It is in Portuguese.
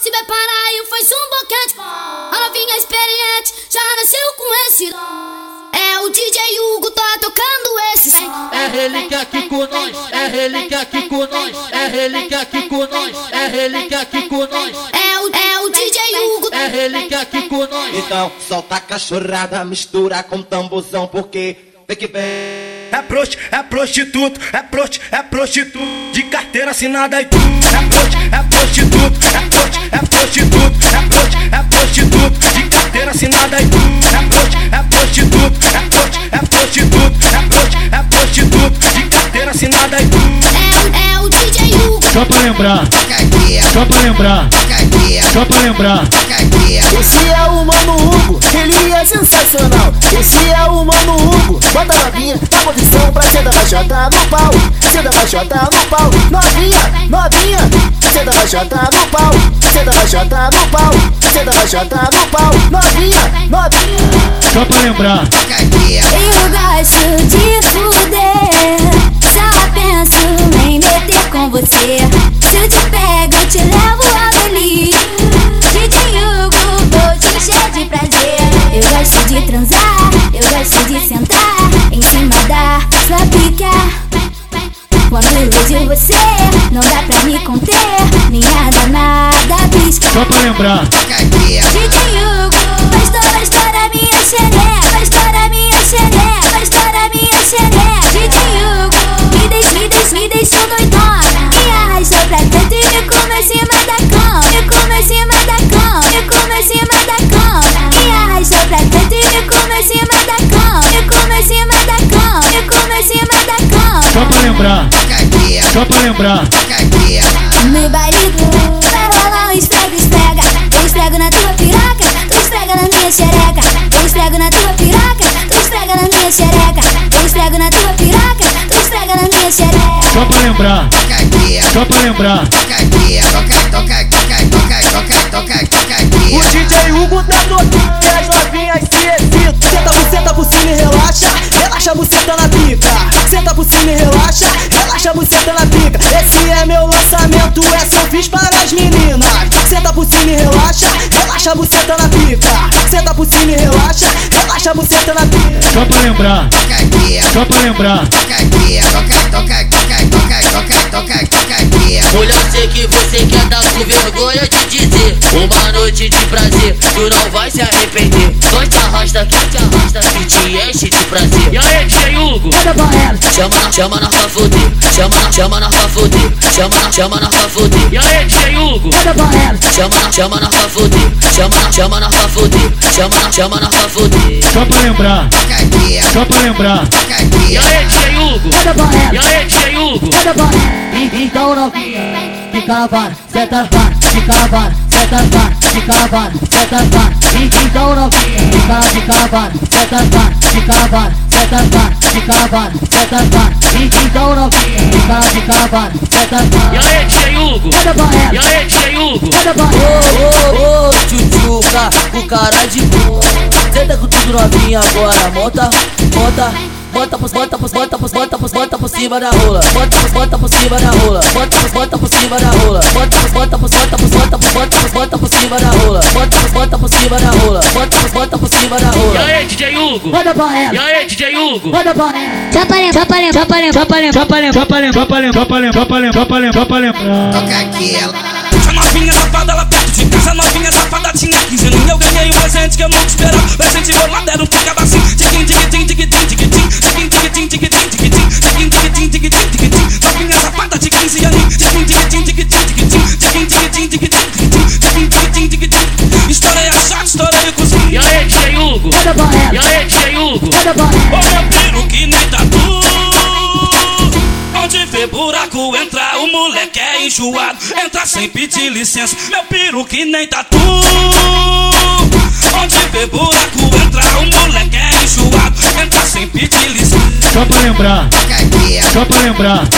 se prepara e faz um boquete. A novinha experiente já nasceu com esse dom. É o DJ Hugo, tá tocando esse som. É relíquia aqui com nós, é relíquia aqui com nós, é relíquia aqui com nós, é relíquia aqui com nós. É o, é o DJ Hugo, é relíquia aqui com nós. Então solta a cachorrada, mistura com tamborzão, porque vem que vem. É prosti, é prostituto, é prosti, é prostituto. De carteira assinada e tudo. É prosti, é prostituto, é prosti, é prostituto É prosti, é prostituto. De carteira assinada e tudo. É prosti, é prostituto, é prosti, é prostituto É prosti, é prostituto. De carteira assinada e tudo. É, o- é o DJ Hugo. Só pra lembrar, só pra lembrar, só pra lembrar. Esse é o Mano Hugo, ele é sensacional. Esse é o Mano Hugo, bota novinha na posição pra ser da baixota no pau. Ser da baixota no pau, novinha, novinha. Ser da baixota no pau, ser da baixota no pau, ser da baixota no pau. Novinha, novinha. Só pra lembrar, Eu gosto de fuder. Só penso em meter com você. Se eu te pego, eu te levo pra lembrar, só pra lembrar. O DJ Hugo tá tocando e as novinhas se excitam. Senta buceta por cima e relaxa, relaxa a buceta na pica. Senta por cima e relaxa, relaxa a buceta na pica. Esse é meu lançamento, essa eu fiz para as meninas. Senta por cima e relaxa, relaxa a buceta na pica. Senta por cima e relaxa, relaxa a buceta na pica. Só pra lembrar, só pra lembrar. Mulher, eu sei que você quer dar com vergonha de dizer. Uma noite de prazer, tu não vai se arrepender. Só te arrasta, que te arrasta, que te enche de prazer. E aí, DJ Hugo? Chama, chama nós pra fuder, chama, chama nós pra fuder. Chama, chama nós pra fuder. E aí, DJ Hugo? Chama, chama nós pra fuder, chama, chama nós pra fuder. Chama, chama nós pra fuder. Só pra lembrar, só pra lembrar. E aí, DJ Hugo? E aí, DJ Hugo? Então novinha, fica vara, seta vara, fica vara, seta vara, fica vara, seta vara. Então novinha, fica, fica vara, seta vara, fica vara, seta vara, fica vara, seta vara. Então novinha, fica, fica vara, seta E aí, DJ Hugo? E aí, DJ Hugo? Ô, ô, ô, tchutchuca, com cara de boa. Senta com tudo novinha agora, monta, monta. Bota por, bota por, bota por, bota por, bota por cima da rola. Bota por, bota por cima da rola. Bota por, bota por cima da rola. Bota por, bota por, bota por, bota por, bota por, bota por cima da rola. Bota por, bota por cima da rola. Bota por, bota por cima da E rola. aí, DJ Hugo? E aí, DJ Hugo? Só pra lembrar, só pra lembrar, só pra lembrar, só pra lembrar, Só pra lembrar, só pra lembrar, só pra lembrar, só pra lembrar, só pra lembrar, só pra lembrar, só pra lembrar. Essa novinha safada, ela perto de casa, novinha safada tinha 15 anos. Eu ganhei um presente que eu nunca esperava. Presente bolado era um picado assim. Meu piro que nem tatu. Onde vê buraco entra, o moleque é enjoado. Entra sem pedir licença, meu piro que nem tatu. Onde vê buraco entra, o moleque é enjoado. Entra sem pedir licença. Só pra lembrar, só pra lembrar.